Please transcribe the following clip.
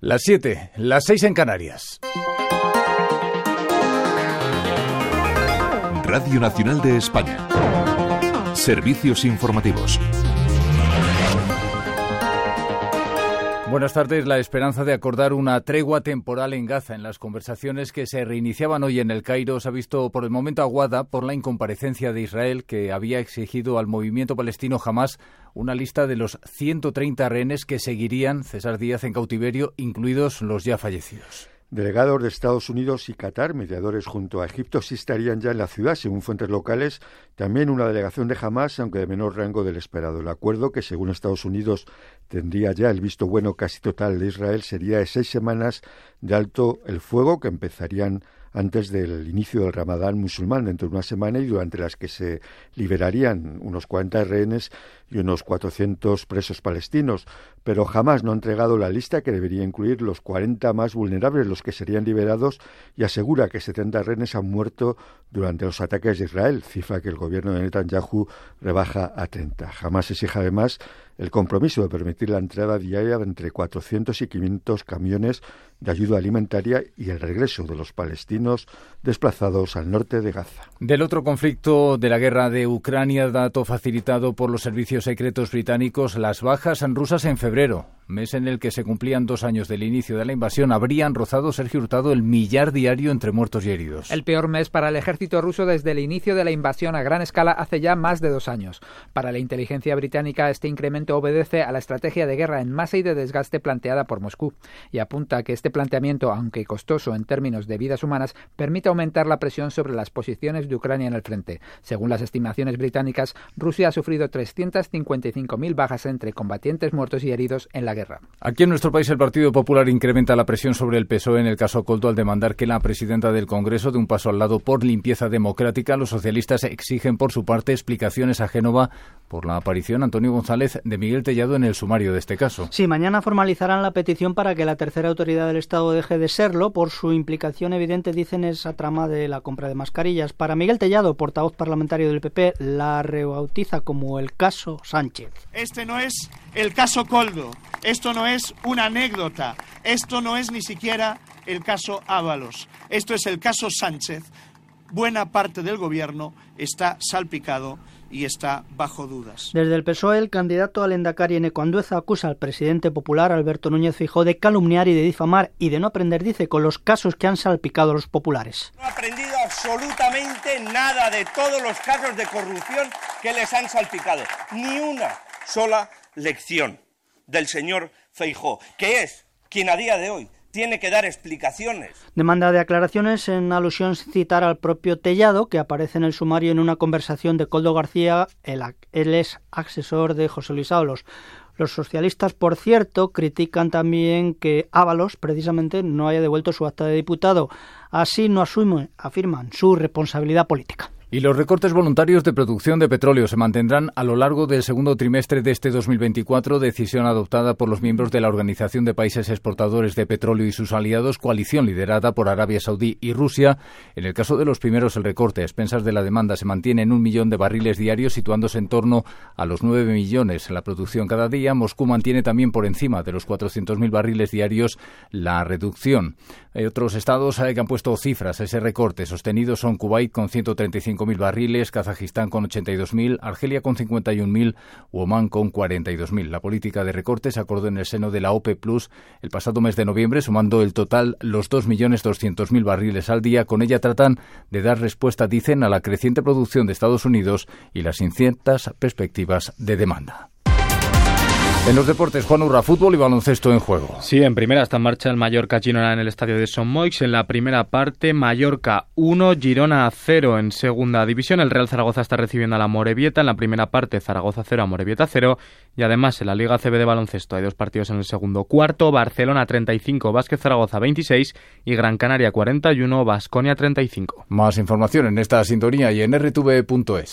Las 7, las 6 en Canarias. Radio Nacional de España. Servicios informativos. Buenas tardes. La esperanza de acordar una tregua temporal en Gaza en las conversaciones que se reiniciaban hoy en el Cairo se ha visto por el momento aguada por la incomparecencia de Israel que había exigido al movimiento palestino Hamas una lista de los 130 rehenes que seguirían César Díaz en cautiverio, incluidos los ya fallecidos. Delegados de Estados Unidos y Qatar, mediadores junto a Egipto, sí estarían ya en la ciudad, según fuentes locales. También una delegación de Hamas, aunque de menor rango del esperado. El acuerdo, que según Estados Unidos tendría ya el visto bueno casi total de Israel, sería de seis semanas de alto el fuego que empezarían antes del inicio del Ramadán musulmán dentro de una semana y durante las que se liberarían unos 40 rehenes y unos 400 presos palestinos, pero jamás no ha entregado la lista que debería incluir los 40 más vulnerables, los que serían liberados, y asegura que 70 rehenes han muerto durante los ataques de Israel, cifra que el gobierno de Netanyahu rebaja a 30. Jamás exige además el compromiso de permitir la entrada diaria de entre 400 y 500 camiones de ayuda alimentaria y el regreso de los palestinos desplazados al norte de Gaza. Del otro conflicto de la guerra de Ucrania, dato facilitado por los servicios secretos británicos, las bajas rusas en febrero mes en el que se cumplían dos años del inicio de la invasión, habrían rozado Sergio Hurtado el millar diario entre muertos y heridos. El peor mes para el ejército ruso desde el inicio de la invasión a gran escala hace ya más de dos años. Para la inteligencia británica, este incremento obedece a la estrategia de guerra en masa y de desgaste planteada por Moscú y apunta a que este planteamiento, aunque costoso en términos de vidas humanas, permite aumentar la presión sobre las posiciones de Ucrania en el frente. Según las estimaciones británicas, Rusia ha sufrido 355.000 bajas entre combatientes muertos y heridos en la Aquí en nuestro país el Partido Popular incrementa la presión sobre el PSOE en el caso Coldo al demandar que la presidenta del Congreso dé un paso al lado por limpieza democrática. Los socialistas exigen por su parte explicaciones a Génova por la aparición, Antonio González, de Miguel Tellado en el sumario de este caso. Sí, mañana formalizarán la petición para que la tercera autoridad del Estado deje de serlo por su implicación evidente, dicen, esa trama de la compra de mascarillas. Para Miguel Tellado, portavoz parlamentario del PP, la rebautiza como el caso Sánchez. Este no es el caso Coldo. Esto no es una anécdota, esto no es ni siquiera el caso Ábalos, esto es el caso Sánchez. Buena parte del gobierno está salpicado y está bajo dudas. Desde el PSOE, el candidato al Endacari en Ecuandueza acusa al presidente popular Alberto Núñez Fijó de calumniar y de difamar y de no aprender, dice, con los casos que han salpicado a los populares. No ha aprendido absolutamente nada de todos los casos de corrupción que les han salpicado. Ni una sola lección del señor Feijó, que es quien a día de hoy tiene que dar explicaciones. Demanda de aclaraciones en alusión citar al propio Tellado, que aparece en el sumario en una conversación de Coldo García, el, él es asesor de José Luis Ábalos. Los socialistas, por cierto, critican también que Ábalos, precisamente, no haya devuelto su acta de diputado. Así no asumen, afirman, su responsabilidad política. Y los recortes voluntarios de producción de petróleo se mantendrán a lo largo del segundo trimestre de este 2024, decisión adoptada por los miembros de la Organización de Países Exportadores de Petróleo y sus aliados, coalición liderada por Arabia Saudí y Rusia. En el caso de los primeros, el recorte a expensas de la demanda se mantiene en un millón de barriles diarios, situándose en torno a los nueve millones en la producción cada día. Moscú mantiene también por encima de los 400.000 barriles diarios la reducción. Hay otros estados que han puesto cifras a ese recorte. Sostenidos son Kuwait con 135 mil barriles, Kazajistán con 82.000, Argelia con 51.000 u Oman con 42.000. La política de recortes se acordó en el seno de la OPE Plus el pasado mes de noviembre, sumando el total los 2.200.000 barriles al día. Con ella tratan de dar respuesta, dicen, a la creciente producción de Estados Unidos y las inciertas perspectivas de demanda. En los deportes, Juan Urra, fútbol y baloncesto en juego. Sí, en primera está en marcha el Mallorca Girona en el estadio de Son Moix. En la primera parte, Mallorca 1, Girona 0 en segunda división. El Real Zaragoza está recibiendo a la Morevieta. En la primera parte, Zaragoza 0, a Morevieta 0. Y además, en la Liga CB de baloncesto hay dos partidos en el segundo cuarto. Barcelona 35, Vázquez Zaragoza 26 y Gran Canaria 41, Basconia 35. Más información en esta sintonía y en rtv.es.